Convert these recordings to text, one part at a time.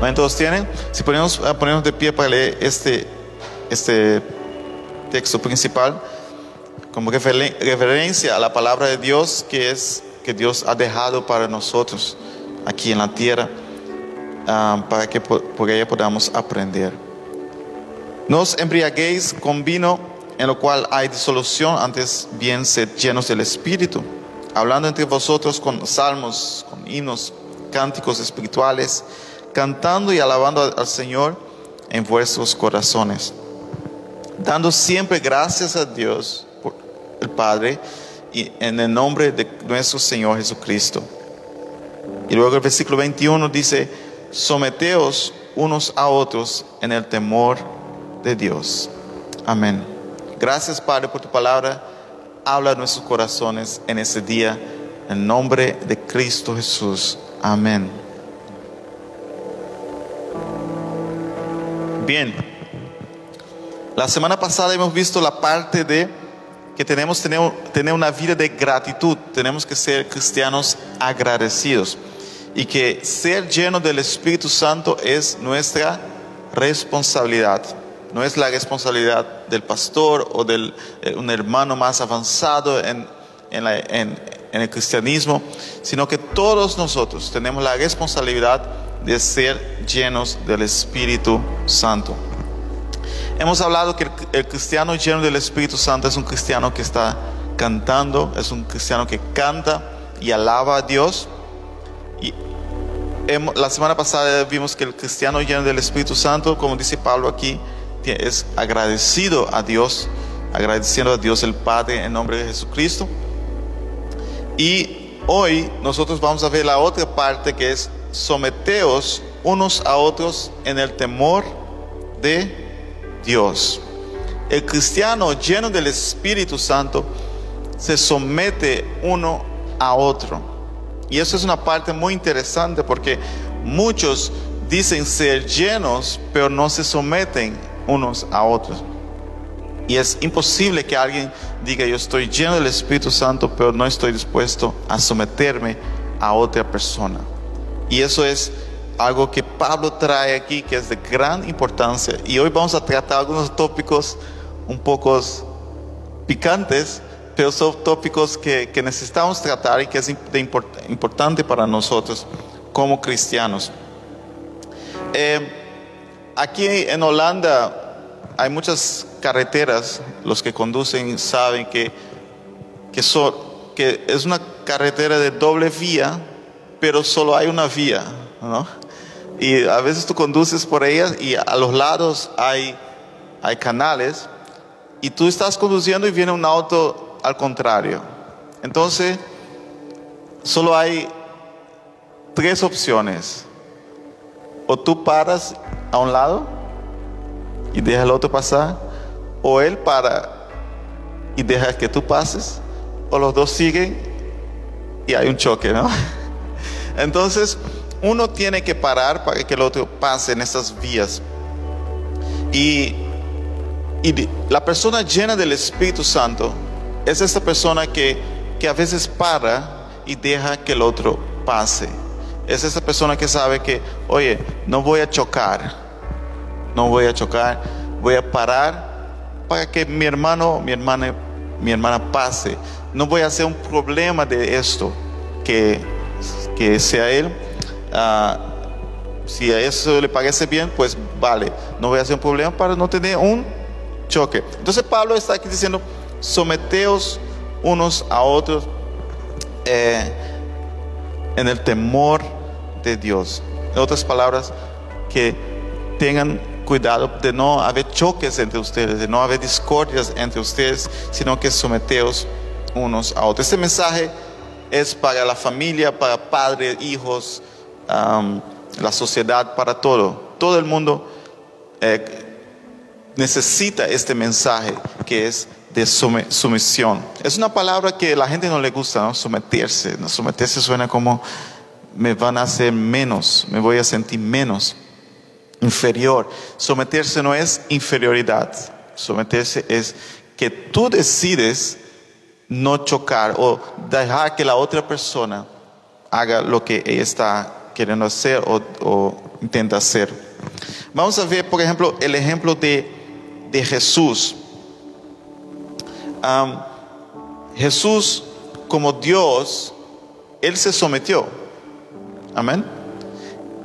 ¿Ven? ¿Todos tienen? Si ponemos, a ponernos de pie para leer este, este texto principal, como referen- referencia a la palabra de Dios que es que Dios ha dejado para nosotros aquí en la tierra, ah, para que po- por ella podamos aprender. No os embriaguéis con vino en lo cual hay disolución, antes bien sed llenos del Espíritu, hablando entre vosotros con salmos, con himnos, cánticos espirituales, cantando y alabando al- Señor en vuestros corazones, dando siempre gracias a Dios, por el Padre, y en el nombre de nuestro Señor Jesucristo. Y luego el versículo 21 dice, someteos unos a otros en el temor de Dios. Amén. Gracias Padre por tu palabra. Habla a nuestros corazones en este día. En nombre de Cristo Jesús. Amén. Bien. La semana pasada hemos visto la parte de que tenemos que tener, una vida de gratitud. Tenemos que ser cristianos agradecidos. Y que ser lleno del Espíritu Santo es nuestra responsabilidad. No es la responsabilidad del pastor o de un hermano más avanzado en, en- en el cristianismo, sino que todos nosotros tenemos la responsabilidad de ser llenos del Espíritu Santo. Hemos hablado que el, cristiano lleno del Espíritu Santo es un cristiano que está cantando, es un cristiano que canta y alaba a Dios. Y la semana pasada vimos que el cristiano lleno del Espíritu Santo, como dice Pablo aquí, es agradecido a Dios, agradeciendo a Dios el Padre en nombre de Jesucristo. Y hoy nosotros vamos a ver la otra parte que es someteos unos a otros en el temor de Dios. El cristiano lleno del Espíritu Santo se somete uno a otro. Y eso es una parte muy interesante porque muchos dicen ser llenos, pero no se someten unos a otros. Y es imposible que alguien diga yo estoy lleno del Espíritu Santo, pero no estoy dispuesto a someterme a otra persona. Y eso es algo que Pablo trae aquí, que es de gran importancia. Y hoy vamos a tratar algunos tópicos un poco picantes, pero son tópicos que, que necesitamos tratar y que es import- importante para nosotros como cristianos. Eh, aquí en Holanda hay muchas carreteras, los que conducen saben que, que, que es una carretera de doble vía, pero solo hay una vía, ¿no? Y a veces tú conduces por ella y a los lados hay, hay canales y tú estás conduciendo y viene un auto al contrario. Entonces, solo hay tres opciones. O tú paras a un lado y deja al otro pasar, o él para y deja que tú pases, o los dos siguen y hay un choque, ¿no? Entonces, uno tiene que parar para que el otro pase en esas vías. Y, y la persona llena del Espíritu Santo es esta persona que, que a veces para y deja que el otro pase. Es esa persona que sabe que, oye, no voy a chocar, no voy a chocar, voy a parar para que mi hermano, mi hermana, mi hermana pase. No voy a hacer un problema de esto, que, que sea él. ah, si a eso le parece bien, pues vale, no voy a hacer un problema para no tener un choque. Entonces Pablo está aquí diciendo, someteos unos a otros eh, en el temor de Dios. En otras palabras, que tengan cuidado de no haber choques entre ustedes, de no haber discordias entre ustedes, sino que someteos unos a otros. Este mensaje es para la familia, para padres, hijos, la sociedad, para todo. Todo el mundo eh, necesita este mensaje que es de sumisión. Es una palabra que a la gente no le gusta, ¿no? Someterse. ¿no? Someterse suena como me van a hacer menos, me voy a sentir menos, inferior. Someterse no es inferioridad. Someterse es que tú decides no chocar o dejar que la otra persona haga lo que ella está queriendo hacer o, o intenta hacer. Vamos a ver, por ejemplo, el ejemplo de, de Jesús. Jesús, como Dios, Él se sometió. Amén.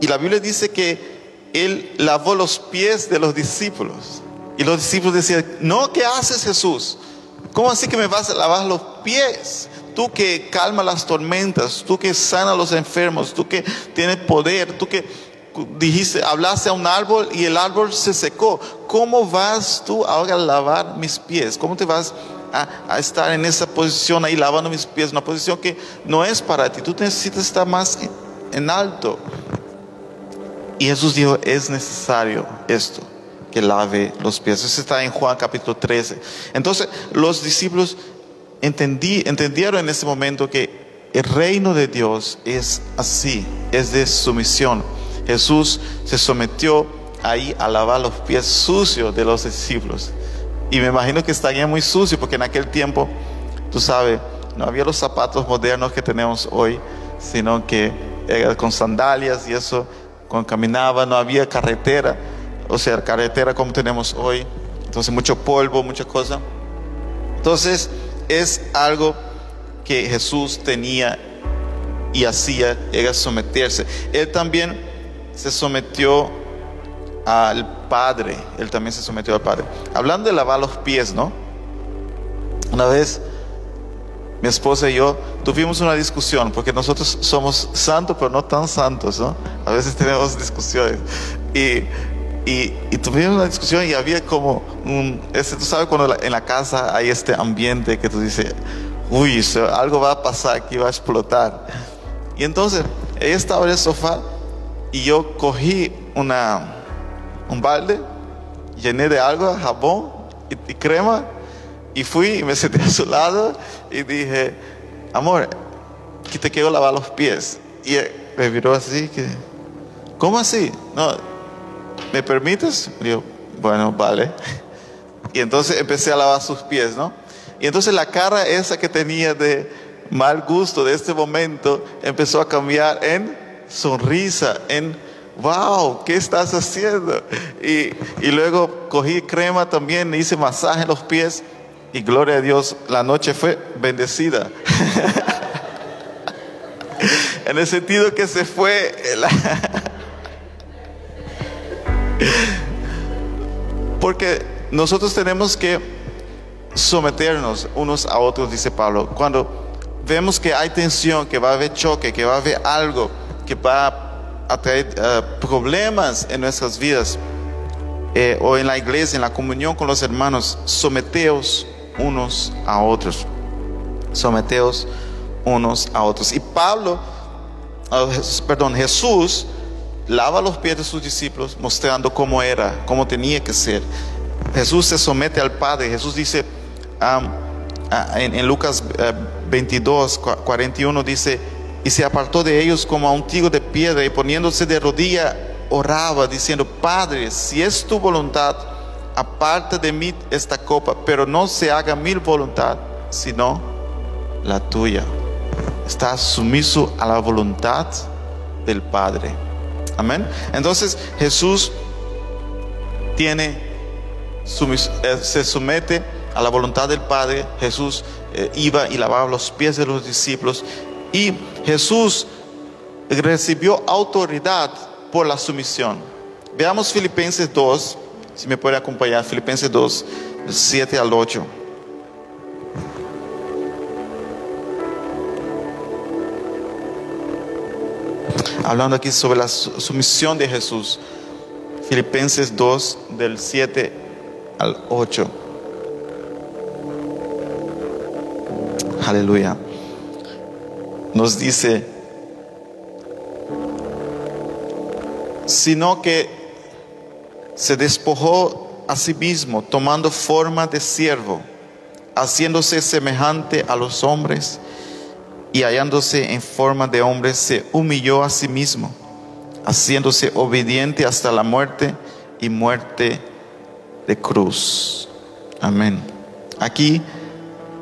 Y la Biblia dice que Él lavó los pies de los discípulos. Y los discípulos decían, no, ¿qué haces Jesús? ¿Cómo así que me vas a lavar los pies? Tú que calma las tormentas, tú que sana los enfermos, tú que tienes poder, tú que dijiste, hablaste a un árbol y el árbol se secó. ¿Cómo vas tú ahora a lavar mis pies? ¿Cómo te vas a, estar en esa posición ahí lavando mis pies? Una posición que no es para ti. Tú necesitas estar más en alto. Y Jesús dijo, es necesario esto, que lave los pies. Eso está en Juan capítulo 13. Entonces los discípulos entendí, entendieron en ese momento que el reino de Dios es así, es de sumisión. Jesús se sometió ahí a lavar los pies sucios de los discípulos. Y me imagino que estaría muy sucio porque en aquel tiempo, tú sabes, no había los zapatos modernos que tenemos hoy, sino que era con sandalias y eso, cuando caminaba, no había carretera, o sea, carretera como tenemos hoy, entonces mucho polvo, mucha cosa. Entonces es algo que Jesús tenía y hacía, era someterse. Él también se sometió al Padre, él también se sometió al Padre. Hablando de lavar los pies, ¿no? Una vez mi esposa y yo tuvimos una discusión, porque nosotros somos santos, pero no tan santos, ¿no? A veces tenemos discusiones. Y, y, y tuvimos una discusión y había como un, este, tú sabes cuando la- en la casa hay este ambiente que tú dices, uy, algo va a pasar aquí, va a explotar. Y entonces ella estaba en el sofá y yo cogí una, un balde, llené de agua, jabón y, y crema y fui y me senté a su lado y dije, amor, aquí te quiero lavar los pies. Y me miró así, que, ¿cómo así? No, ¿me permites? Y yo, bueno, vale. Y entonces empecé a lavar sus pies, ¿no? Y entonces la cara esa que tenía de mal gusto de este momento empezó a cambiar en sonrisa, en wow, ¿qué estás haciendo? Y, y luego cogí crema también, hice masaje en los pies y gloria a Dios, la noche fue bendecida. en el sentido que se fue la- Porque nosotros tenemos que someternos unos a otros, dice Pablo. Cuando vemos que hay tensión, que va a haber choque, que va a haber algo que va a traer eh, problemas en nuestras vidas, eh, o en la iglesia, en la comunión con los hermanos, someteos unos a otros. Someteos unos a otros. Y Pablo, Jes- perdón, Jesús lava los pies de sus discípulos mostrando cómo era, cómo tenía que ser. Jesús se somete al Padre. Jesús dice am, ah, en, en Lucas eh, 22, cua- 41 dice, y se apartó de ellos como a un tigo de piedra y poniéndose de rodilla oraba diciendo, Padre, si es tu voluntad, aparta de mí esta copa, pero no se haga mi voluntad, sino la tuya. Está sumiso a la voluntad del Padre. Amén. Entonces Jesús tiene eh, se somete a la voluntad del Padre. Jesús eh, iba y lavaba los pies de los discípulos y Jesús recibió autoridad por la sumisión. Veamos Filipenses 2, si me puede acompañar, Filipenses 2, 7 al 8. Hablando aquí sobre la su- sumisión de Jesús. Filipenses 2, del 7 al 8. Aleluya. Nos dice, sino que se despojó a sí mismo, tomando forma de siervo, haciéndose semejante a los hombres, y hallándose en forma de hombre, se humilló a sí mismo, haciéndose obediente hasta la muerte y muerte de cruz. Amén. Aquí,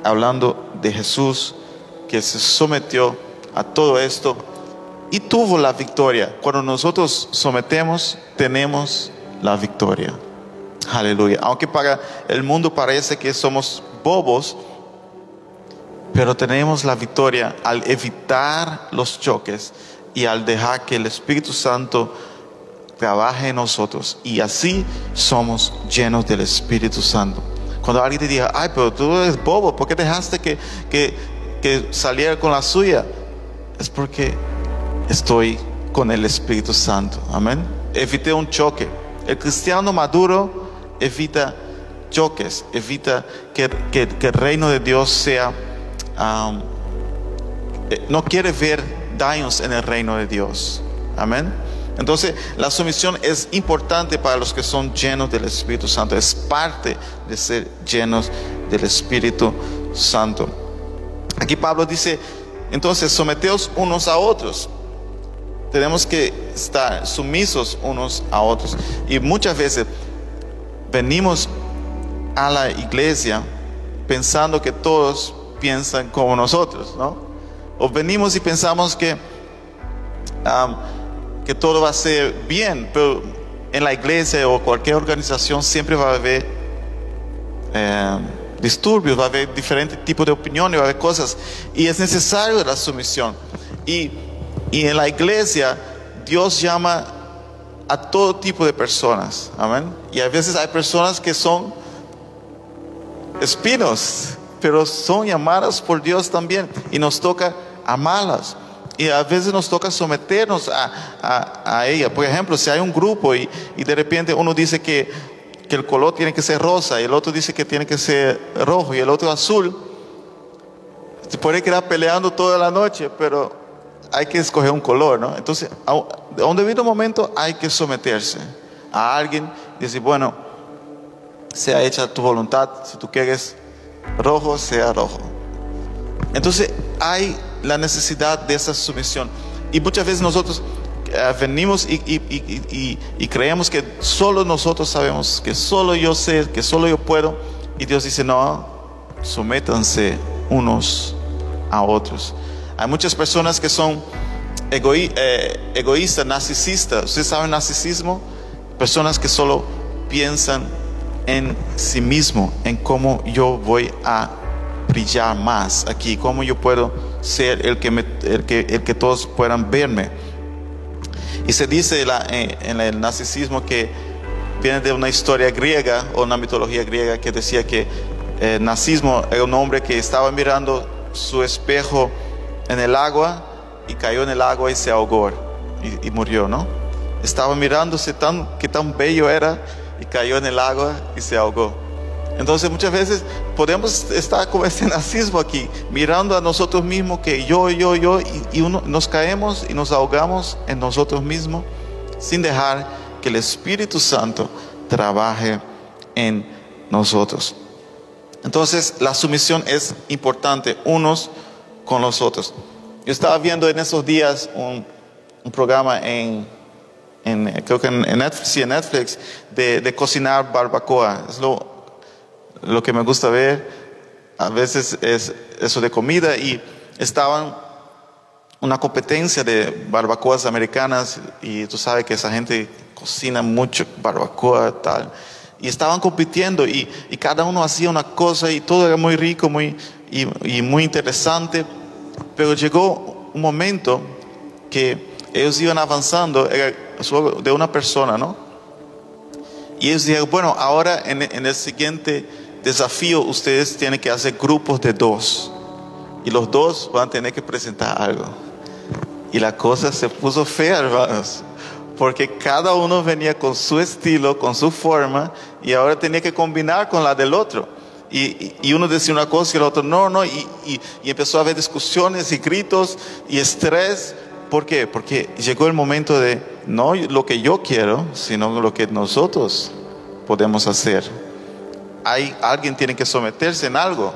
hablando de Jesús, que se sometió a todo esto, y tuvo la victoria. Cuando nosotros sometemos, tenemos la victoria. Aleluya. Aunque para el mundo parece que somos bobos, pero tenemos la victoria al evitar los choques y al dejar que el Espíritu Santo trabaje en nosotros. Y así somos llenos del Espíritu Santo. Cuando alguien te diga, ay, pero tú eres bobo, ¿por qué dejaste que, que, que saliera con la suya? Es porque estoy con el Espíritu Santo. Amén. Evité un choque. El cristiano maduro evita choques, evita que, que, que el reino de Dios sea... um, eh, no quiere ver daños en el reino de Dios. Amén. Entonces, la sumisión es importante para los que son llenos del Espíritu Santo. Es parte de ser llenos del Espíritu Santo. Aquí Pablo dice, entonces, someteos unos a otros. Tenemos que estar sumisos unos a otros. Y muchas veces venimos a la iglesia pensando que todos piensan como nosotros, ¿no? O venimos y pensamos que, que todo va a ser bien, pero en la iglesia o cualquier organización siempre va a haber eh, disturbios, va a haber diferentes tipos de opiniones, va a haber cosas, y es necesario la sumisión. Y, y en la iglesia Dios llama a todo tipo de personas, amén. Y a veces hay personas que son espinos, pero son llamadas por Dios también, y nos toca amarlas. Y a veces nos toca someternos a, a, ella. Por ejemplo, si hay un grupo y, y de repente uno dice que, que el color tiene que ser rosa y el otro dice que tiene que ser rojo y el otro azul, se puede quedar peleando toda la noche, pero hay que escoger un color, ¿no? Entonces, a a un debido momento hay que someterse a alguien y decir, bueno, sea hecha tu voluntad, si tú quieres rojo, sea rojo. Entonces hay la necesidad de esa sumisión. Y muchas veces nosotros eh, venimos y, y- y- y- creemos que solo nosotros sabemos, que solo yo sé, que solo yo puedo. Y Dios dice, no, sométanse unos a otros. Hay muchas personas que son egoí- eh, egoístas, narcisistas. ¿Ustedes saben narcisismo? Personas que solo piensan en sí mismo, en cómo yo voy a brillar más aquí, cómo yo puedo ser el que, el que, el que todos puedan verme. Y se dice en, el narcisismo que viene de una historia griega o una mitología griega que decía que eh, Narcismo era un hombre que estaba mirando su espejo en el agua y cayó en el agua y se ahogó y, y murió, ¿no? Estaba mirándose tan, que tan bello era y cayó en el agua y se ahogó. Entonces muchas veces podemos estar con este narcismo aquí, mirando a nosotros mismos que yo, yo, yo, y, uno, nos caemos y nos ahogamos en nosotros mismos sin dejar que el Espíritu Santo trabaje en nosotros. Entonces la sumisión es importante unos con los otros. Yo estaba viendo en esos días un, programa en, en, creo que en, Netflix, en Netflix de, cocinar barbacoa. Es lo, lo que me gusta ver. A veces es eso de comida y estaban una competencia de barbacoas americanas y tú sabes que esa gente cocina mucho barbacoa tal y estaban compitiendo y, y cada uno hacía una cosa y todo era muy rico muy y, y muy interesante pero llegó un momento que ellos iban avanzando era de una persona no y ellos dijeron bueno ahora en, en el siguiente desafío ustedes tienen que hacer grupos de dos y los dos van a tener que presentar algo y la cosa se puso fea, hermanos, porque cada uno venía con su estilo, con su forma, y ahora tenía que combinar con la del otro. Y, y- uno decía una cosa y el otro no, no, y, y- y empezó a haber discusiones y gritos y estrés. ¿Por qué? Porque llegó el momento de no lo que yo quiero, sino lo que nosotros podemos hacer. Hay, alguien tiene que someterse en algo.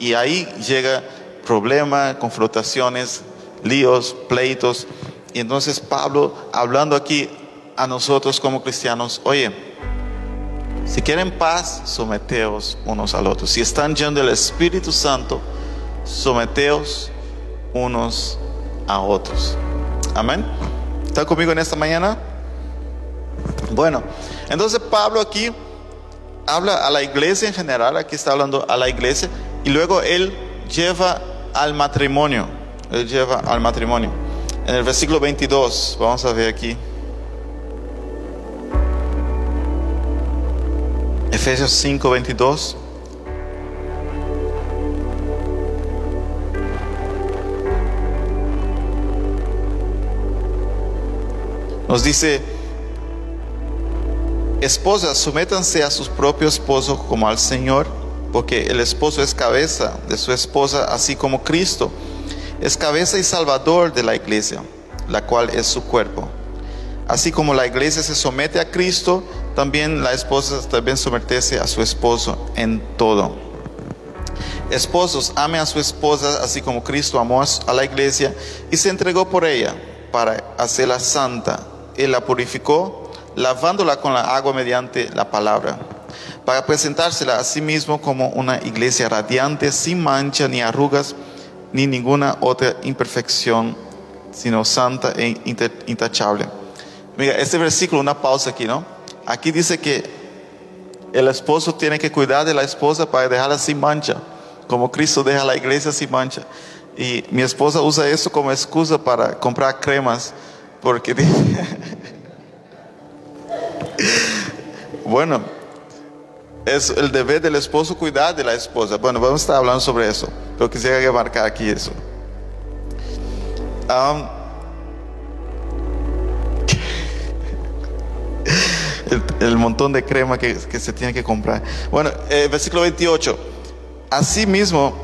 Y ahí llega problemas, confrontaciones, líos, pleitos. Y entonces Pablo, hablando aquí a nosotros como cristianos, oye, si quieren paz, someteos unos al otro. Si están llenos del Espíritu Santo, someteos unos a otros. Amén. ¿Está conmigo en esta mañana? Bueno, entonces Pablo aquí habla a la iglesia en general, aquí está hablando a la iglesia, y luego él lleva al matrimonio, él lleva al matrimonio. En el versículo 22, vamos a ver aquí. Efesios 5, 22. Nos dice, esposas, sométanse a sus propios esposos como al Señor, porque el esposo es cabeza de su esposa, así como Cristo es cabeza y salvador de la iglesia, la cual es su cuerpo. Así como la iglesia se somete a Cristo, también la esposa también someterse a su esposo en todo. Esposos, ame a su esposa así como Cristo amó a la iglesia y se entregó por ella para hacerla santa él la purificó, lavándola con la agua mediante la palabra, para presentársela a sí mismo como una iglesia radiante, sin mancha ni arrugas, ni ninguna otra imperfección, sino santa e intachable. Mira, este versículo, una pausa aquí, ¿no? Aquí dice que el esposo tiene que cuidar de la esposa para dejarla sin mancha, como Cristo deja la iglesia sin mancha. Y mi esposa usa eso como excusa para comprar cremas porque bueno, es el deber del esposo cuidar de la esposa. Bueno, vamos a estar hablando sobre eso, pero quisiera marcar aquí eso. el, montón de crema que, se tiene que comprar. Bueno, eh, versículo 28. Asimismo,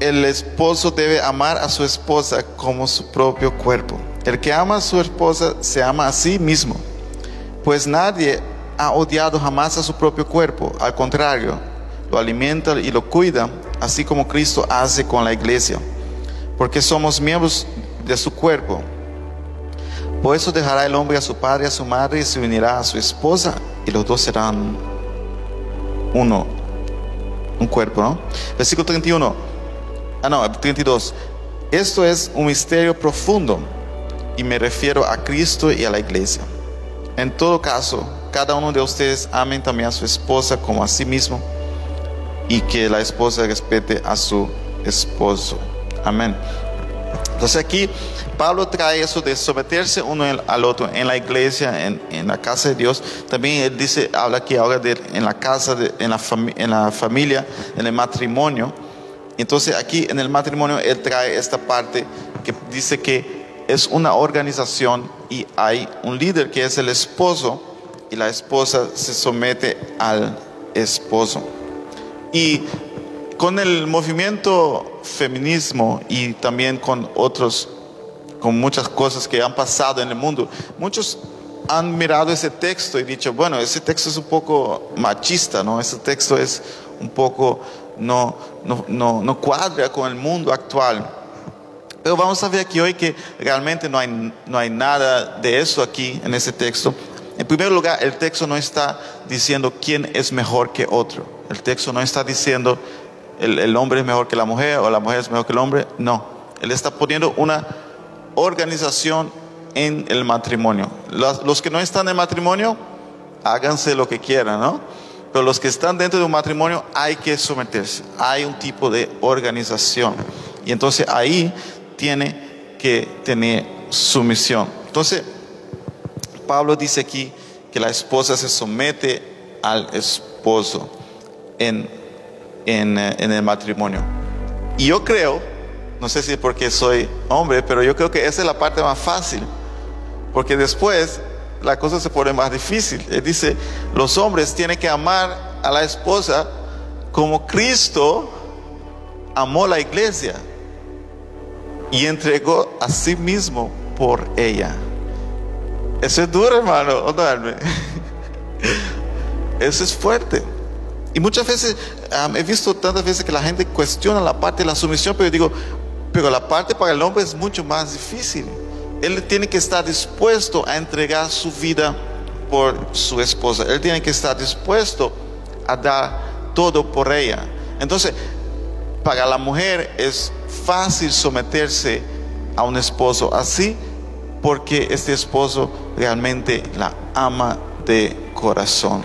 el esposo debe amar a su esposa como su propio cuerpo. El que ama a su esposa se ama a sí mismo, pues nadie ha odiado jamás a su propio cuerpo, al contrario, lo alimenta y lo cuida, así como Cristo hace con la iglesia, porque somos miembros de su cuerpo. Por eso dejará el hombre a su padre y a su madre y se unirá a su esposa y los dos serán uno, un cuerpo. Versículo 31, ah no, 32. Esto es un misterio profundo y me refiero a Cristo y a la iglesia. En todo caso, cada uno de ustedes amen también a su esposa como a sí mismo y que la esposa respete a su esposo. Amén. Entonces aquí Pablo trae eso de someterse uno al otro en la iglesia, en, la casa de Dios. También él dice, habla aquí ahora de en la casa, en, la en la familia, en el matrimonio. Entonces aquí en el matrimonio él trae esta parte que dice que es una organización y hay un líder que es el esposo y la esposa se somete al esposo. Y con el movimiento feminismo y también con otros, con muchas cosas que han pasado en el mundo, muchos han mirado ese texto y dicho, bueno, ese texto es un poco machista, ¿no? Ese texto es un poco, no, no, no, no cuadra con el mundo actual. Pero vamos a ver aquí hoy que realmente no hay, no hay nada de eso aquí en ese texto. En primer lugar, el texto no está diciendo quién es mejor que otro. El texto no está diciendo el, el hombre es mejor que la mujer o la mujer es mejor que el hombre. No. Él está poniendo una organización en el matrimonio. Los, los, que no están en matrimonio, háganse lo que quieran, ¿no? Pero los que están dentro de un matrimonio hay que someterse. Hay un tipo de organización. Y entonces ahí tiene que tener sumisión. Entonces, Pablo dice aquí que la esposa se somete al esposo en, en, eh, el matrimonio. Y yo creo, no sé si porque soy hombre, pero yo creo que esa es la parte más fácil, porque después la cosa se pone más difícil. Él dice, los hombres tienen que amar a la esposa como Cristo amó la iglesia y entregó a sí mismo por ella. Eso es duro, hermano. Eso es fuerte. Y muchas veces he visto tantas veces que la gente cuestiona la parte de la sumisión, pero digo, pero la parte para el hombre es mucho más difícil. Él tiene que estar dispuesto a entregar su vida por su esposa. Él tiene que estar dispuesto a dar todo por ella. Entonces, para la mujer es fácil someterse a un esposo así porque este esposo realmente la ama de corazón.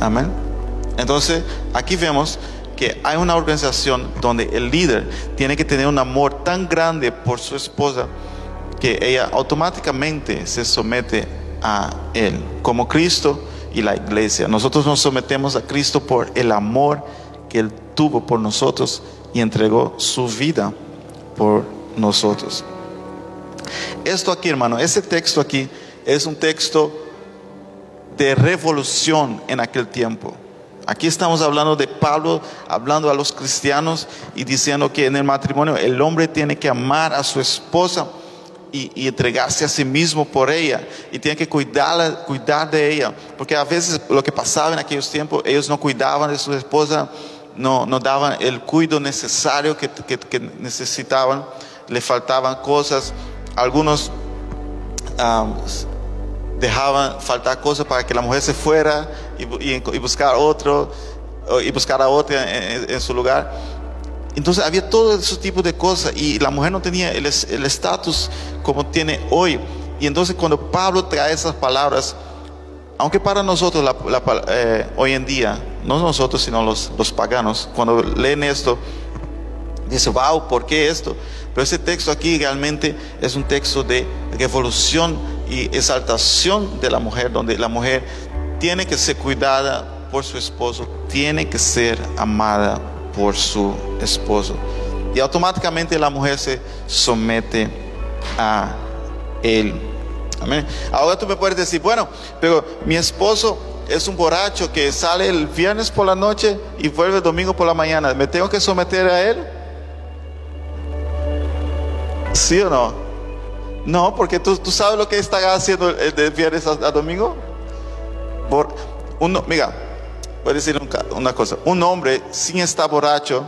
Amén. Entonces, aquí vemos que hay una organización donde el líder tiene que tener un amor tan grande por su esposa que ella automáticamente se somete a él, como Cristo y la iglesia. Nosotros nos sometemos a Cristo por el amor que él tuvo por nosotros y entregó su vida por nosotros. Esto aquí, hermano, ese texto aquí es un texto de revolución en aquel tiempo. Aquí estamos hablando de Pablo, hablando a los cristianos y diciendo que en el matrimonio el hombre tiene que amar a su esposa y, entregarse a sí mismo por ella y tiene que cuidar, cuidar de ella. Porque a veces lo que pasaba en aquellos tiempos, ellos no cuidaban de su esposa, no, no daban el cuidado necesario que, que, necesitaban, le faltaban cosas. Algunos dejaban faltar cosas para que la mujer se fuera y, buscar otro y buscar a otra en, su lugar. Entonces había todo ese tipo de cosas y la mujer no tenía el estatus como tiene hoy. Y entonces cuando Pablo trae esas palabras, aunque para nosotros eh, hoy en día, no nosotros sino los, los paganos, cuando leen esto, dice, wow, ¿por qué esto? Pero ese texto aquí realmente es un texto de revolución y exaltación de la mujer, donde la mujer tiene que ser cuidada por su esposo, tiene que ser amada por su esposo. Y automáticamente la mujer se somete a él. Amén. Ahora tú me puedes decir, bueno, pero mi esposo es un borracho que sale el viernes por la noche y vuelve el domingo por la mañana. ¿Me tengo que someter a él? ¿Sí o no? No, porque tú, tú sabes lo que está haciendo el de viernes a, domingo. Por uno, mira, voy a decir una cosa. Un hombre sin estar borracho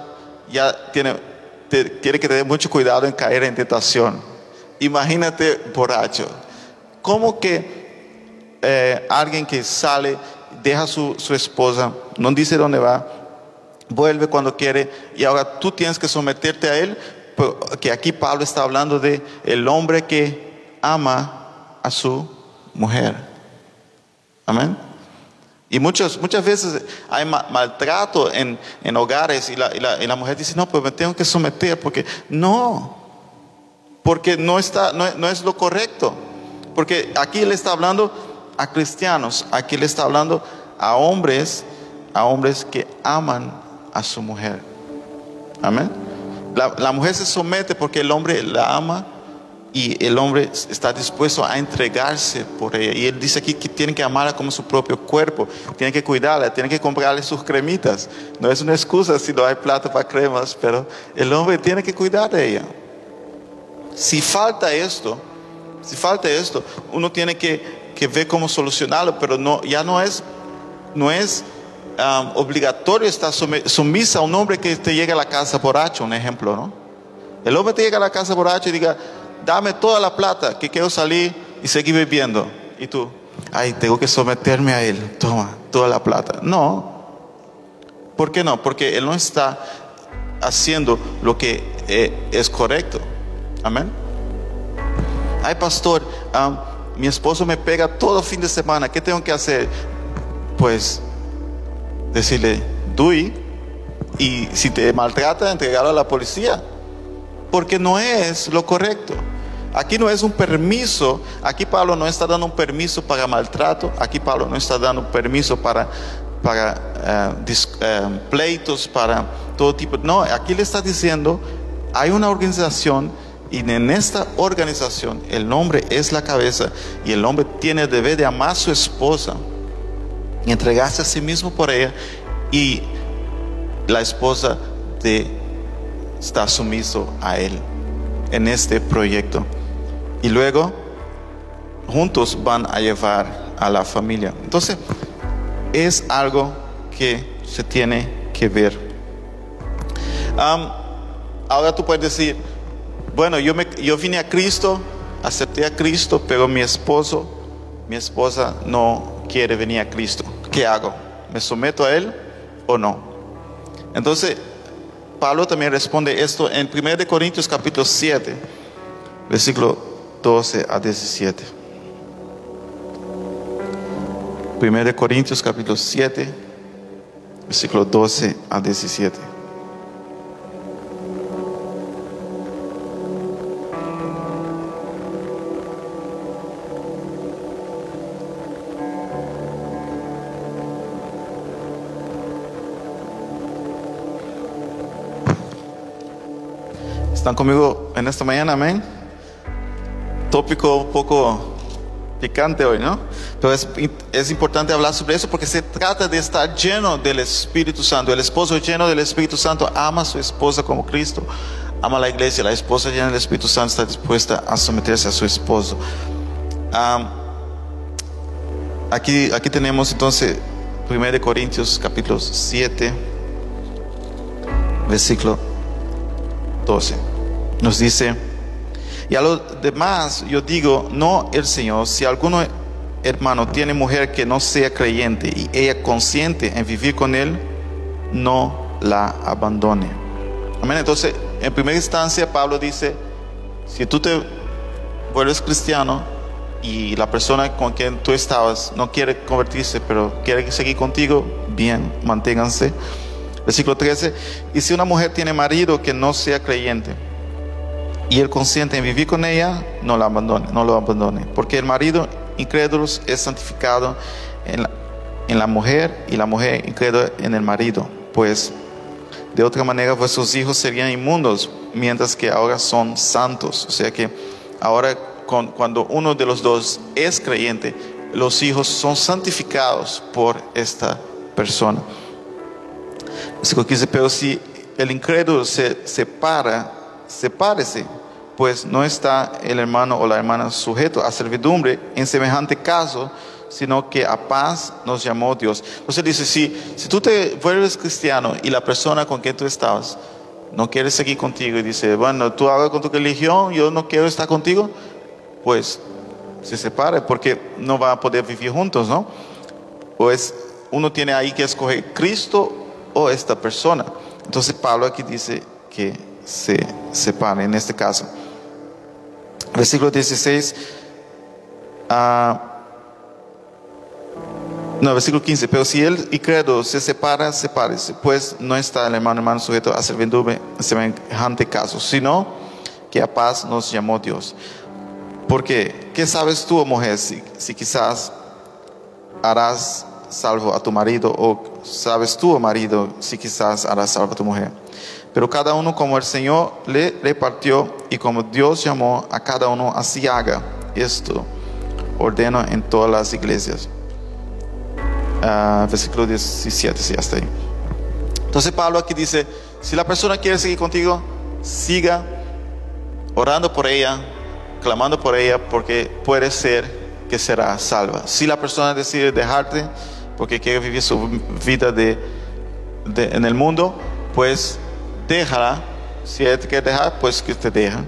ya tiene, tiene que tener mucho cuidado en caer en tentación. Imagínate borracho. ¿Cómo que eh, alguien que sale, deja su, su esposa, no dice dónde va, vuelve cuando quiere y ahora tú tienes que someterte a él que aquí Pablo está hablando de el hombre que ama a su mujer. Amén. Y muchas, muchas veces hay maltrato en, en hogares y la, y, la, mujer dice, no, pues me tengo que someter porque no, porque no, está, no, no es lo correcto. Porque aquí él está hablando a cristianos, aquí le está hablando a hombres, a hombres que aman a su mujer. Amén. La, mujer se somete porque el hombre la ama y el hombre está dispuesto a entregarse por ella. Y él dice aquí que tiene que amarla como su propio cuerpo, tiene que cuidarla, tiene que comprarle sus cremitas. No es una excusa si no hay plata para cremas, pero el hombre tiene que cuidar de ella. Si falta esto, si falta esto, uno tiene que, que ver cómo solucionarlo, pero no, ya no es, no es obligatorio estar sumisa a un hombre que te llega a la casa borracho, un ejemplo, ¿no? El hombre te llega a la casa borracho y diga, dame toda la plata que quiero salir y seguir viviendo. Y tú, ay, tengo que someterme a él, toma toda la plata. No. ¿Por qué no? Porque él no está haciendo lo que eh, es correcto. Amén. Ay, pastor, mi esposo me pega todo fin de semana, ¿qué tengo que hacer? Pues decirle, Dui, y si te maltrata, entregarlo a la policía, porque no es lo correcto. Aquí no es un permiso, aquí Pablo no está dando un permiso para maltrato, aquí Pablo no está dando permiso para, para eh, eh, pleitos, para todo tipo. No, aquí le está diciendo, hay una organización y en esta organización el hombre es la cabeza y el hombre tiene el deber de amar a su esposa y entregarse a sí mismo por ella y la esposa de está sumiso a él en este proyecto. Y luego juntos van a llevar a la familia. Entonces, es algo que se tiene que ver. ahora tú puedes decir, bueno, yo, me, yo vine a Cristo, acepté a Cristo, pero mi esposo, mi esposa no quiere venir a Cristo. ¿qué hago? ¿Me someto a Él o no? Entonces, Pablo también responde esto en 1 Corintios capítulo 7, versículo 12 a 17. 1 Corintios capítulo 7, versículo 12 a 17. ¿Están conmigo en esta mañana? Amén. Tópico un poco picante hoy, ¿no? Pero es, es, importante hablar sobre eso porque se trata de estar lleno del Espíritu Santo. El esposo lleno del Espíritu Santo ama a su esposa como Cristo ama a la iglesia. La esposa llena del Espíritu Santo está dispuesta a someterse a su esposo. Aquí, aquí tenemos entonces 1 Corintios capítulo 7, versículo 12. Nos dice, y a los demás yo digo, no el Señor, si alguno hermano tiene mujer que no sea creyente y ella consciente en vivir con él, no la abandone. Amén. Entonces, en primera instancia, Pablo dice, si tú te vuelves cristiano y la persona con quien tú estabas no quiere convertirse, pero quiere seguir contigo, bien, manténganse. Versículo 13, y si una mujer tiene marido que no sea creyente, y el consciente en vivir con ella, no la abandone, no lo abandone, porque el marido incrédulo es santificado en la, mujer y la mujer incrédula en el marido, pues de otra manera vuestros hijos serían inmundos, mientras que ahora son santos. O sea que ahora cuando uno de los dos es creyente, los hijos son santificados por esta persona. Pero si el incrédulo se separa, sepárese, pues no está el hermano o la hermana sujeto a servidumbre en semejante caso, sino que a paz nos llamó Dios. Entonces dice, si, si tú te vuelves cristiano y la persona con quien tú estabas no quiere seguir contigo y dice, bueno, tú hagas con tu religión, yo no quiero estar contigo, pues se separe porque no va a poder vivir juntos, ¿no? Pues uno tiene ahí que escoger Cristo o esta persona. Entonces Pablo aquí dice que se separe en este caso. Versículo 16. no, versículo 15. Pero si él y credo se separa, sepárese, pues no está el hermano hermano sujeto a servidumbre en semejante caso, sino que a paz nos llamó Dios. Porque, ¿qué sabes tú, mujer, si, si quizás harás salvo a tu marido, o sabes tú, marido, si quizás harás salvo a tu mujer? Pero cada uno como el Señor le repartió y como Dios llamó a cada uno, así haga. Esto ordeno en todas las iglesias. Uh, versículo 17, sí, hasta ahí. Entonces Pablo aquí dice, si la persona quiere seguir contigo, siga orando por ella, clamando por ella, porque puede ser que será salva. Si la persona decide dejarte, porque quiere vivir su vida de, de, en el mundo, pues déjala. Si él quiere dejar, pues que te deja.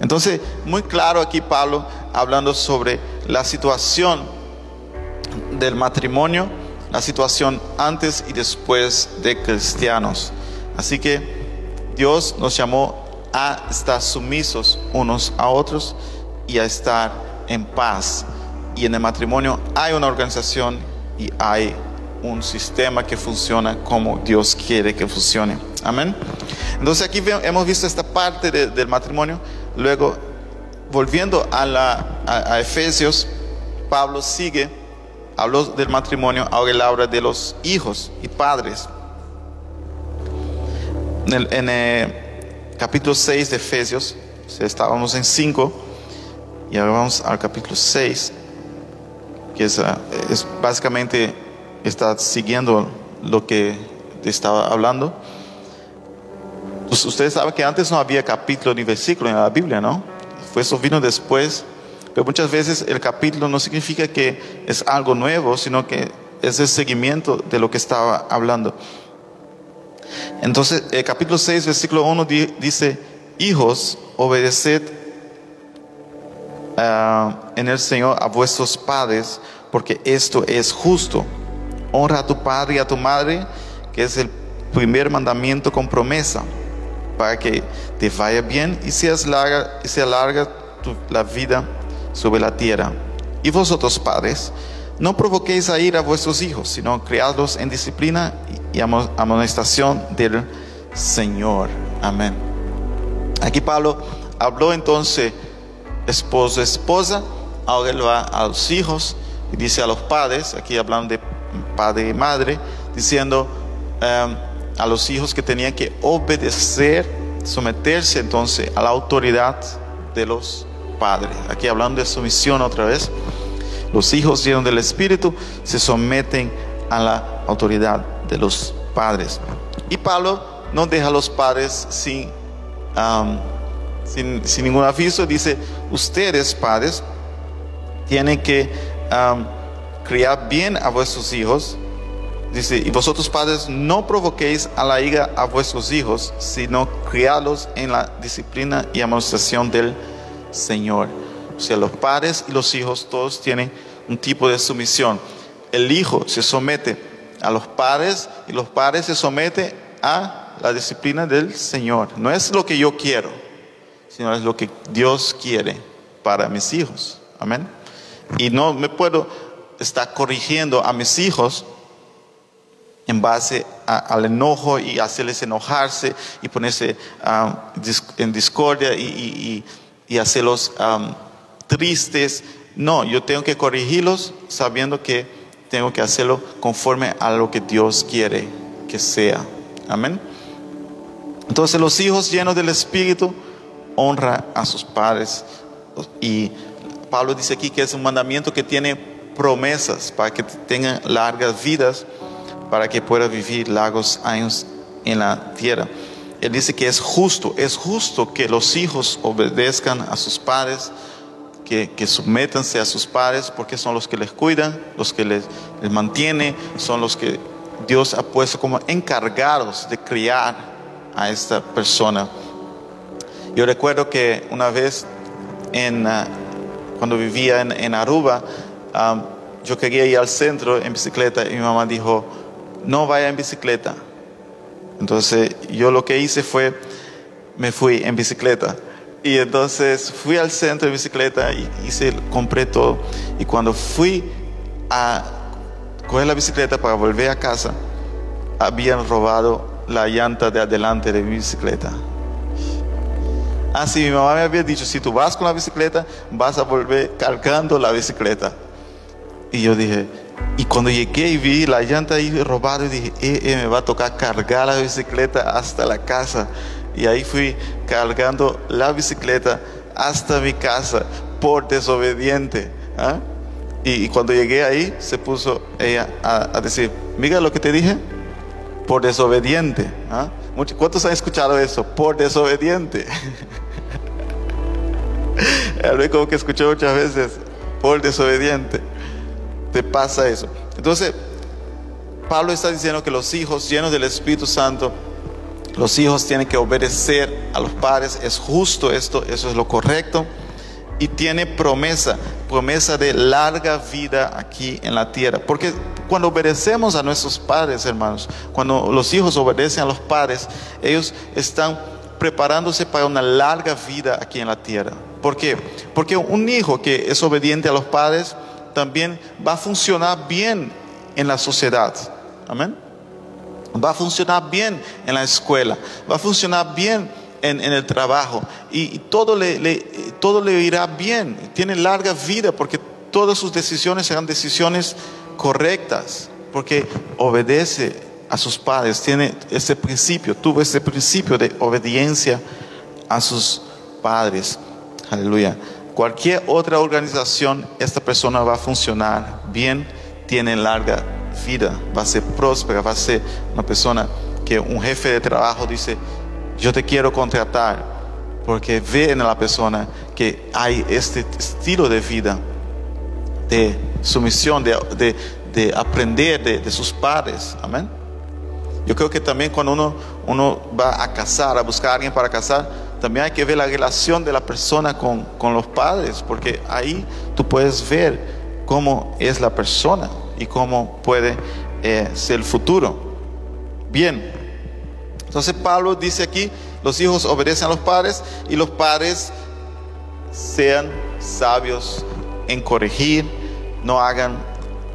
Entonces, muy claro aquí Pablo hablando sobre la situación del matrimonio, la situación antes y después de cristianos. Así que Dios nos llamó a estar sumisos unos a otros y a estar en paz. Y en el matrimonio hay una organización y hay un sistema que funciona como Dios quiere que funcione. Amén. Entonces aquí hemos visto esta parte del matrimonio. Luego, volviendo a, la, Efesios, Pablo sigue, habló del matrimonio, ahora él habla de los hijos y padres. En el, el capítulo 6 de Efesios, estábamos en 5 y ahora vamos al capítulo 6, que es, es básicamente está siguiendo lo que estaba hablando. Pues ustedes saben que antes no había capítulo ni versículo en la Biblia, ¿no? Fue eso vino después. Pero muchas veces el capítulo no significa que es algo nuevo, sino que es el seguimiento de lo que estaba hablando. Entonces, el capítulo 6, versículo 1 dice, hijos, obedeced ah, en el Señor a vuestros padres, porque esto es justo. Honra a tu padre y a tu madre, que es el primer mandamiento con promesa, para que te vaya bien y seas larga, y sea larga la vida sobre la tierra. Y vosotros, padres, no provoquéis a ir a vuestros hijos, sino criadlos en disciplina y amonestación del Señor. Amén. Aquí Pablo habló entonces esposo, esposa, ahora él va a los hijos y dice a los padres, aquí hablando de padre y madre, diciendo em, a los hijos que tenían que obedecer, someterse entonces a la autoridad de los padres. Aquí hablando de sumisión otra vez. Los hijos llenos del Espíritu se someten a la autoridad de los padres. Y Pablo no deja a los padres sin, sin, ningún aviso. Dice, ustedes padres tienen que criar bien a vuestros hijos. Dice, y vosotros padres no provoquéis a la ira a vuestros hijos, sino criadlos en la disciplina y amonestación del Señor. O sea, los padres y los hijos todos tienen un tipo de sumisión. El hijo se somete a los padres y los padres se someten a la disciplina del Señor. No es lo que yo quiero, sino es lo que Dios quiere para mis hijos. Amén. Y no me puedo estar corrigiendo a mis hijos en base al enojo y hacerles enojarse y ponerse um, en discordia y, hacerlos um, tristes. No, yo tengo que corregirlos sabiendo que tengo que hacerlo conforme a lo que Dios quiere que sea. Amén. Entonces los hijos llenos del Espíritu honran a sus padres. Y Pablo dice aquí que es un mandamiento que tiene promesas para que tengan largas vidas, para que pueda vivir largos años en la tierra. Él dice que es justo, es justo que los hijos obedezcan a sus padres, que, que a sus padres, porque son los que les cuidan, los que les, les mantienen, son los que Dios ha puesto como encargados de criar a esta persona. Yo recuerdo que una vez en, ah, cuando vivía en, Aruba, yo quería ir al centro en bicicleta y mi mamá dijo, no vaya en bicicleta. Entonces yo lo que hice fue, me fui en bicicleta. Y entonces fui al centro de bicicleta y hice, compré todo. Y cuando fui a coger la bicicleta para volver a casa, habían robado la llanta de adelante de mi bicicleta. Así mi mamá me había dicho, si tú vas con la bicicleta, vas a volver cargando la bicicleta. Y yo dije, y cuando llegué y vi la llanta ahí robada, dije, eh, eh, me va a tocar cargar la bicicleta hasta la casa. Y ahí fui cargando la bicicleta hasta mi casa por desobediente. ¿ah? Y, cuando llegué ahí, se puso ella a, decir, mira lo que te dije, por desobediente. ¿ah? ¿Cuántos han escuchado eso? Por desobediente. Es como que escuché muchas veces, por desobediente. Te pasa eso. Entonces, Pablo está diciendo que los hijos llenos del Espíritu Santo, los hijos tienen que obedecer a los padres. Es justo esto, eso es lo correcto. Y tiene promesa, promesa de larga vida aquí en la tierra. Porque cuando obedecemos a nuestros padres, hermanos, cuando los hijos obedecen a los padres, ellos están preparándose para una larga vida aquí en la tierra. ¿Por qué? Porque un hijo que es obediente a los padres también va a funcionar bien en la sociedad. Amén. Va a funcionar bien en la escuela, va a funcionar bien en, el trabajo y, todo, le, todo le irá bien. Tiene larga vida porque todas sus decisiones serán decisiones correctas, porque obedece a sus padres, tiene ese principio, tuvo ese principio de obediencia a sus padres. Aleluya. Cualquier otra organización, esta persona va a funcionar bien, tiene larga vida, va a ser próspera, va a ser una persona que un jefe de trabajo dice, yo te quiero contratar, porque ve en la persona que hay este estilo de vida, de sumisión, de, de, aprender de, sus padres. Amén. Yo creo que también cuando uno, uno va a casar, a buscar a alguien para casar, también hay que ver la relación de la persona con, los padres, porque ahí tú puedes ver cómo es la persona y cómo puede eh, ser el futuro. Bien, entonces Pablo dice aquí, los hijos obedecen a los padres y los padres sean sabios en corregir, no hagan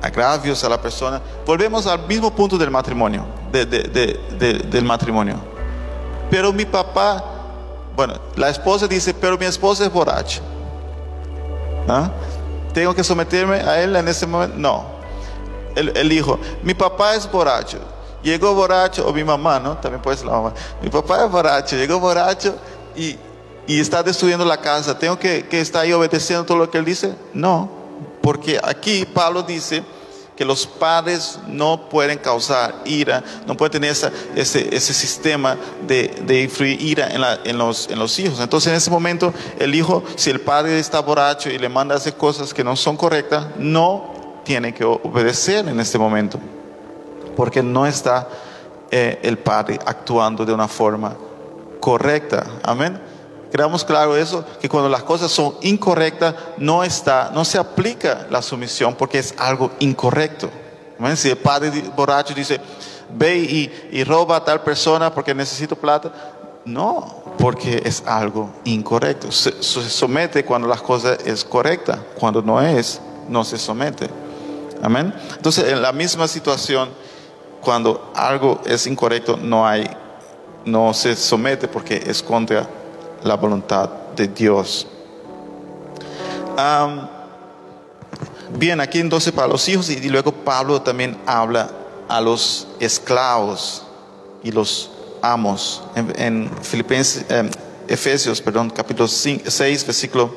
agravios a la persona. Volvemos al mismo punto del matrimonio, de- de- de- de- del matrimonio. Pero mi papá, bueno, la esposa dice, pero mi esposa es borracha. ¿Ah? ¿Tengo que someterme a él en ese momento? No. El, hijo, mi papá es borracho. Llegó borracho, o mi mamá, ¿no? También puede ser la mamá. Mi papá es borracho, llegó borracho y, y está destruyendo la casa. ¿Tengo que, que estar ahí obedeciendo todo lo que él dice? No. Porque aquí Pablo dice que los padres no pueden causar ira, no pueden tener ese, ese sistema de, de influir ira en, la- en los, en los hijos. Entonces en ese momento el hijo, si el padre está borracho y le manda hacer cosas que no son correctas, no tiene que obedecer en este momento, porque no está eh, el padre actuando de una forma correcta. Amén. Creamos claro eso, que cuando las cosas son incorrectas, no está, no se aplica la sumisión porque es algo incorrecto. Amén. Si el padre borracho dice, ve y, y roba a tal persona porque necesito plata, no, porque es algo incorrecto. Se, se somete cuando las cosas es correcta, cuando no es, no se somete. Amén. Entonces, en la misma situación, cuando algo es incorrecto, no hay, no se somete porque es contra la voluntad de Dios. Bien, aquí entonces para los hijos y, luego Pablo también habla a los esclavos y los amos en, en Filipenses, em, Efesios, perdón, capítulo 6, versículo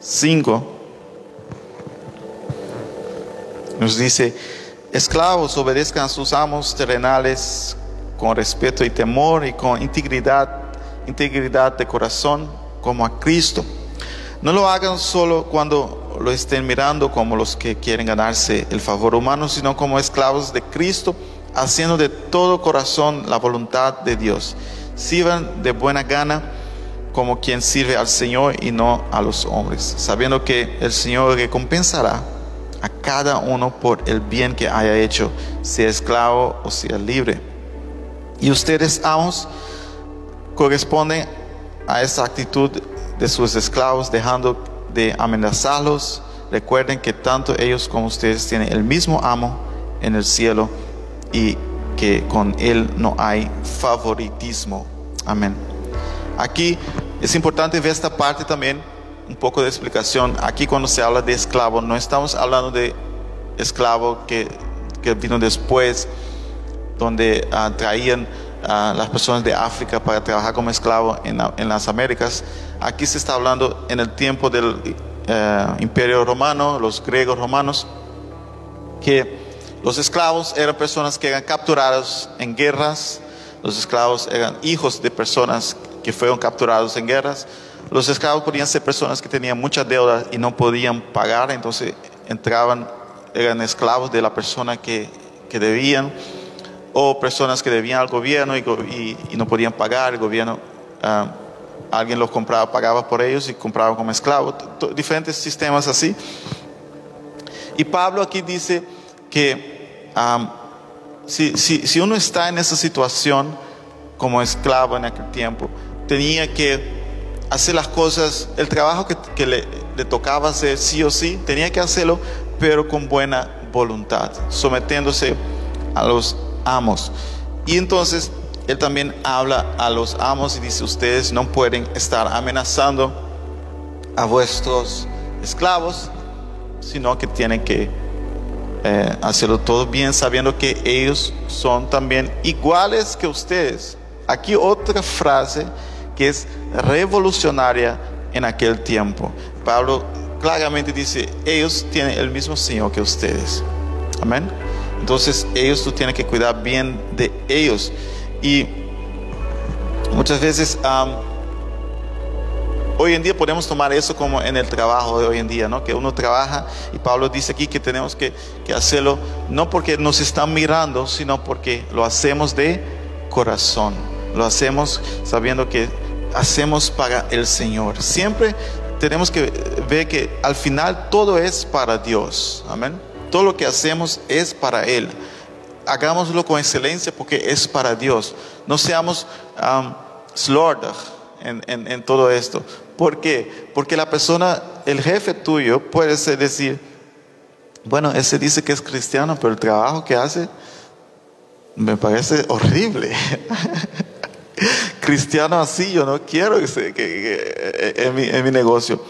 5. Nos dice, esclavos obedezcan a sus amos terrenales con respeto y temor y con integridad, integridad de corazón como a Cristo. No lo hagan solo cuando lo estén mirando como los que quieren ganarse el favor humano, sino como esclavos de Cristo, haciendo de todo corazón la voluntad de Dios. Sirvan de buena gana como quien sirve al Señor y no a los hombres, sabiendo que el Señor recompensará a cada uno por el bien que haya hecho, sea esclavo o sea libre. Y ustedes, amos, corresponden a esa actitud de sus esclavos, dejando de amenazarlos. Recuerden que tanto ellos como ustedes tienen el mismo amo en el cielo y que con él no hay favoritismo. Amén. Aquí es importante ver esta parte también, un poco de explicación. Aquí cuando se habla de esclavo, no estamos hablando de esclavo que, que vino después, donde ah, traían a las personas de África para trabajar como esclavo en, la- en las Américas. Aquí se está hablando en el tiempo del eh, Imperio Romano, los griegos romanos, que los esclavos eran personas que eran capturadas en guerras, los esclavos eran hijos de personas que fueron capturados en guerras, los esclavos podían ser personas que tenían muchas deudas y no podían pagar, entonces entraban, eran esclavos de la persona que, que debían, o personas que debían al gobierno y, no podían pagar, el gobierno, ah, alguien los compraba, pagaba por ellos y compraba como t- diferentes sistemas así. Y Pablo aquí dice que am, si, si- si uno está en esa situación como esclavo en aquel tiempo, tenía que hacer las cosas, el trabajo que, que le, le tocaba hacer sí o sí, tenía que hacerlo, pero con buena voluntad, sometiéndose a los amos. Y entonces él también habla a los amos y dice, ustedes no pueden estar amenazando a vuestros esclavos, sino que tienen que eh, hacerlo todo bien, sabiendo que ellos son también iguales que ustedes. Aquí otra frase que es revolucionaria en aquel tiempo. Pablo claramente dice, ellos tienen el mismo Señor que ustedes. Amén. Entonces ellos tú tienes que cuidar bien de ellos. Y muchas veces... Hoy en día podemos tomar eso como en el trabajo de hoy en día, ¿no? Que uno trabaja y Pablo dice aquí que tenemos que, que hacerlo no porque nos están mirando, sino porque lo hacemos de corazón. Lo hacemos sabiendo que hacemos para el Señor. Siempre tenemos que ver que al final todo es para Dios. Amén. Todo lo que hacemos es para Él. Hagámoslo con excelencia porque es para Dios. No seamos um, slordig en, todo esto. ¿Por qué? Porque la persona, el jefe tuyo puede decir, bueno, ese dice que es cristiano, pero el trabajo que hace me parece horrible. cristiano así, yo no quiero que, que, en mi negocio.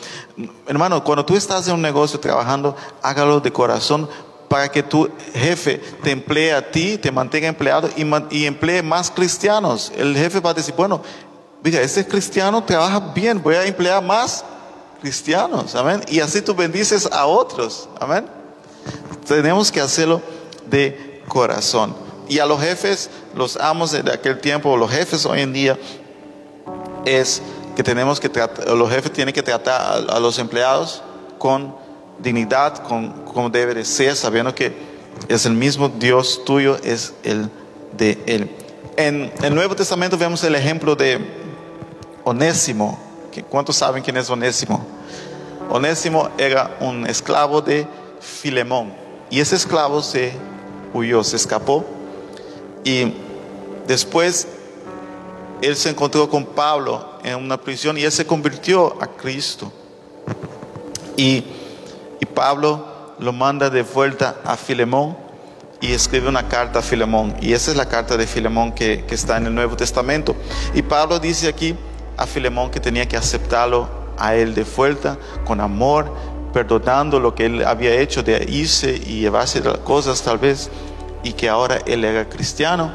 Hermano, cuando tú estás en un negocio trabajando, hágalo de corazón para que tu jefe te emplee a ti, te mantenga empleado y, emplee más cristianos. El jefe va a decir, bueno, mira, este cristiano trabaja bien, voy a emplear más cristianos, amén. Y así tú bendices a otros, amén. Tenemos que hacerlo de corazón. Y a los jefes, los amos de aquel tiempo, los jefes hoy en día, es que tenemos que tratar, los jefes tienen que tratar a, los empleados con dignidad, con, como debe de ser, sabiendo que es el mismo Dios tuyo, es el de Él. En el Nuevo Testamento vemos el ejemplo de Onésimo. ¿Cuántos saben quién es Onésimo? Onésimo era un esclavo de Filemón. Y ese esclavo se huyó, se escapó. Y después él se encontró con Pablo en una prisión y él se convirtió a Cristo. Y, y Pablo lo manda de vuelta a Filemón y escribe una carta a Filemón. Y esa es la carta de Filemón que, que está en el Nuevo Testamento. Y Pablo dice aquí a Filemón que tenía que aceptarlo a él de vuelta con amor, perdonando lo que él había hecho de irse y llevarse las cosas tal vez, y que ahora él era cristiano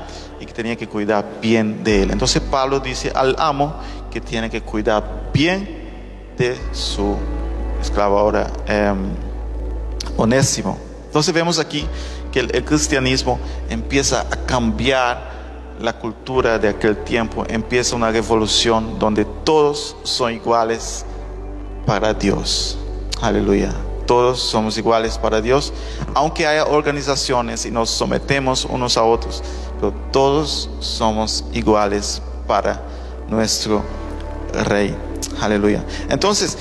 tenía que cuidar bien de él. Entonces Pablo dice al amo que tiene que cuidar bien de su esclavo ahora em, onésimo. Entonces vemos aquí que el, cristianismo empieza a cambiar la cultura de aquel tiempo, empieza una revolución donde todos son iguales para Dios. Aleluya. Todos somos iguales para Dios, aunque haya organizaciones y nos sometemos unos a otros, todos somos iguales para nuestro Rey. Aleluya. Entonces,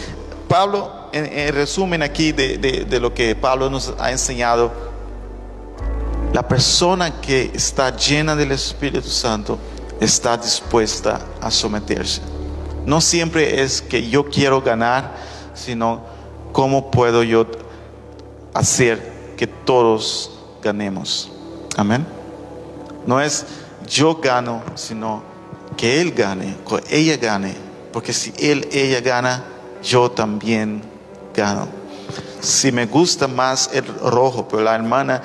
Pablo, en, resumen aquí de, de lo que Pablo nos ha enseñado, la persona que está llena del Espíritu Santo está dispuesta a someterse. No siempre es que yo quiero ganar, sino ¿cómo puedo yo hacer que todos ganemos? Amén. No es yo gano, sino que Él gane, que ella gane. Porque si Él, ella gana, yo también gano. Si me gusta más el rojo, pero la hermana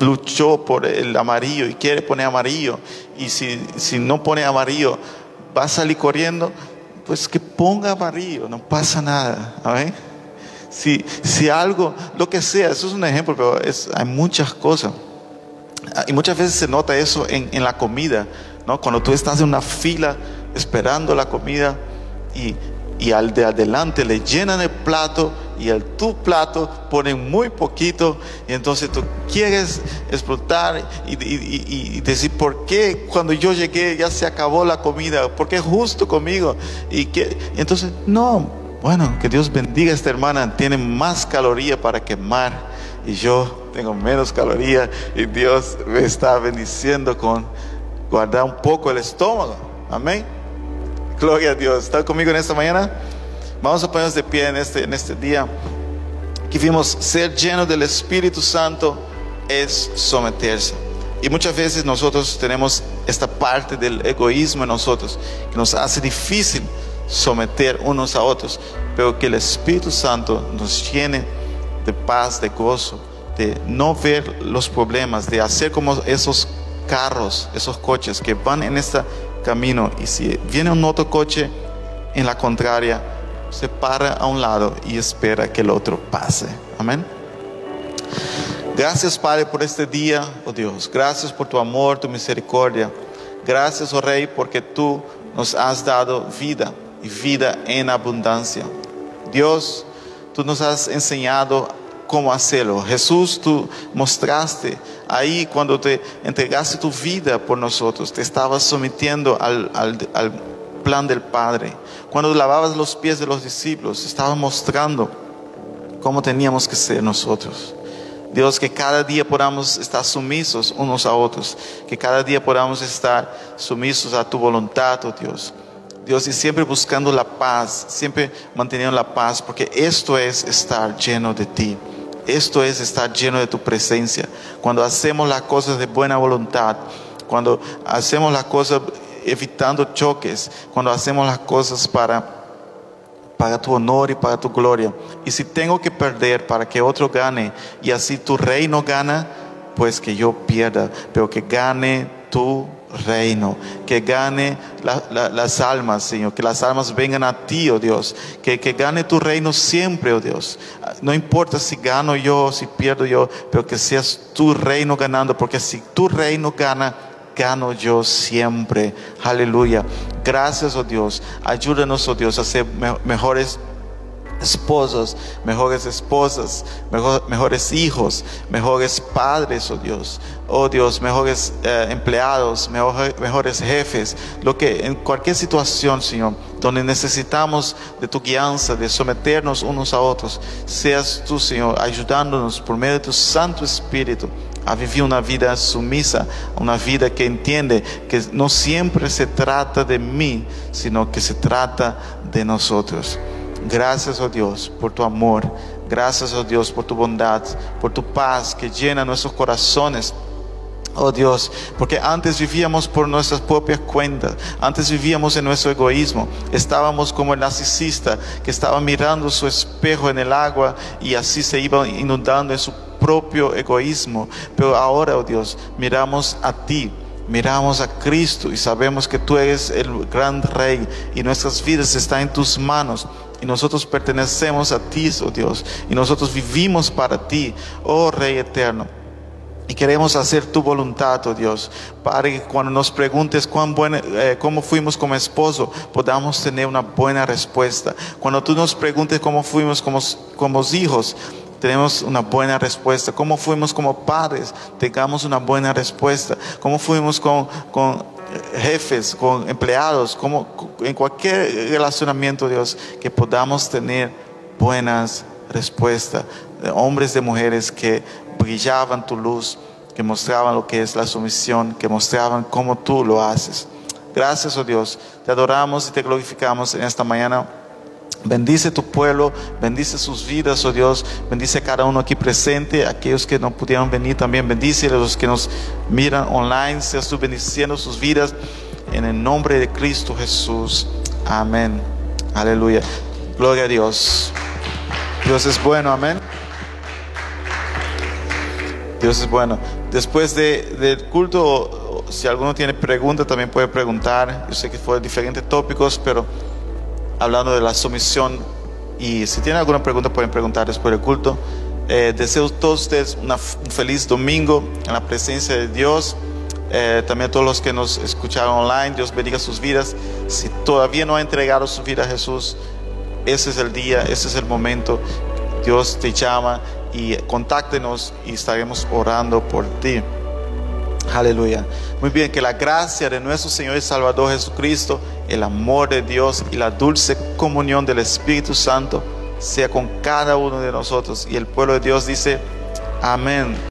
luchó por el amarillo y quiere poner amarillo, y si, si no pone amarillo, va a salir corriendo, pues que ponga amarillo, no pasa nada. Si, si algo, lo que sea, eso es un ejemplo, pero es, hay muchas cosas. Ah, y muchas veces se nota eso en, en la comida, ¿no? Cuando tú estás en una fila esperando la comida y, y al de adelante le llenan el plato y al tu plato ponen muy poquito y entonces tú quieres explotar y, decir, ¿por qué cuando yo llegué ya se acabó la comida? ¿Por qué justo conmigo? Y, entonces, no, bueno, que Dios bendiga a esta hermana, tiene más caloría para quemar y yo tengo menos caloría y Dios me está bendiciendo con guardar un poco el estómago. Amén. Gloria a Dios. ¿Está conmigo en esta mañana? Vamos a ponernos de pie en este, en este día. Que vimos ser lleno del Espíritu Santo es someterse. Y muchas veces nosotros tenemos esta parte del egoísmo en nosotros que nos hace difícil someter unos a otros, pero que el Espíritu Santo nos llene de paz, de gozo, de no ver los problemas, de hacer como esos carros, esos coches que van en este camino y si viene un otro coche en la contraria, se para a un lado y espera que el otro pase. Amén. Gracias Padre por este día, oh Dios. Gracias por tu amor, tu misericordia. Gracias, oh Rey, porque tú nos has dado vida y vida en abundancia. Dios, tú nos has enseñado cómo hacerlo. Jesús, tú mostraste ahí cuando te entregaste tu vida por nosotros, te estabas sometiendo al, al, plan del Padre. Cuando lavabas los pies de los discípulos, estaba mostrando cómo teníamos que ser nosotros. Dios, que cada día podamos estar sumisos unos a otros, que cada día podamos estar sumisos a tu voluntad, oh Dios. Dios, y siempre buscando la paz, siempre manteniendo la paz, porque esto es estar lleno de ti. Esto es estar lleno de tu presencia. Cuando hacemos las cosas de buena voluntad, cuando hacemos las cosas evitando choques, cuando hacemos las cosas para para tu honor y para tu gloria. Y si tengo que perder para que otro gane y así tu reino gana, pues que yo pierda, pero que gane tu reino, que gane las almas, Señor, que las almas vengan a ti, oh Dios, que, que gane tu reino siempre, oh Dios. No importa si gano yo, si pierdo yo, pero que seas tu reino ganando, porque si tu reino gana, gano yo siempre. Aleluya. Gracias, oh Dios. Ayúdanos, oh Dios, a ser mejores esposos, mejores esposas, mejores hijos, mejores padres, oh Dios, oh Dios, mejores eh, empleados, mejores jefes, lo que en cualquier situación, Señor, donde necesitamos de tu guianza, de someternos unos a otros, seas tú, Señor, ayudándonos por medio de tu Santo Espíritu a vivir una vida sumisa, una vida que entiende que no siempre se trata de mí, sino que se trata de nosotros. Gracias, oh Dios, por tu amor. Gracias, oh Dios, por tu bondad, por tu paz que llena nuestros corazones. Oh Dios, porque antes vivíamos por nuestras propias cuentas, antes vivíamos en nuestro egoísmo, estábamos como el narcisista que estaba mirando su espejo en el agua y así se iba inundando en su propio egoísmo. Pero ahora, oh Dios, miramos a ti, miramos a Cristo y sabemos que tú eres el gran rey y nuestras vidas están en tus manos. Y nosotros pertenecemos a ti, oh Dios. Y nosotros vivimos para ti, oh Rey eterno. Y queremos hacer tu voluntad, oh Dios, para que cuando nos preguntes eh, cómo fuimos como esposo, podamos tener una buena respuesta. Cuando tú nos preguntes cómo fuimos como, como hijos, tenemos una buena respuesta. Cómo fuimos como padres, tengamos una buena respuesta. Cómo fuimos con, con jefes, con empleados, como en cualquier relacionamiento, Dios, que podamos tener buenas respuestas. Hombres y mujeres que brillaban tu luz, que mostraban lo que es la sumisión, que mostraban cómo tú lo haces. Gracias, oh Dios. Te adoramos y te glorificamos en esta mañana. Bendice tu pueblo, bendice sus vidas, oh Dios, bendice a cada uno aquí presente, aquellos que no pudieron venir también, bendice a los que nos miran online, seas tú bendiciendo sus vidas en el nombre de Cristo Jesús. Amén. Aleluya. Gloria a Dios. Dios es bueno, amén. Dios es bueno. Después de, del culto, si alguno tiene pregunta, también puede preguntar. Yo sé que fue diferentes tópicos, pero hablando de la sumisión. Y si tienen alguna pregunta, pueden preguntar después del culto. Eh, deseo a todos ustedes un feliz domingo en la presencia de Dios. Eh, también a todos los que nos escucharon online, Dios bendiga sus vidas. Si todavía no ha entregado su vida a Jesús, ese es el día, ese es el momento. Dios te llama y contáctenos y estaremos orando por ti. Aleluya. Muy bien, que la gracia de nuestro Señor y Salvador Jesucristo, el amor de Dios y la dulce comunión del Espíritu Santo sea con cada uno de nosotros. Y el pueblo de Dios dice, amén.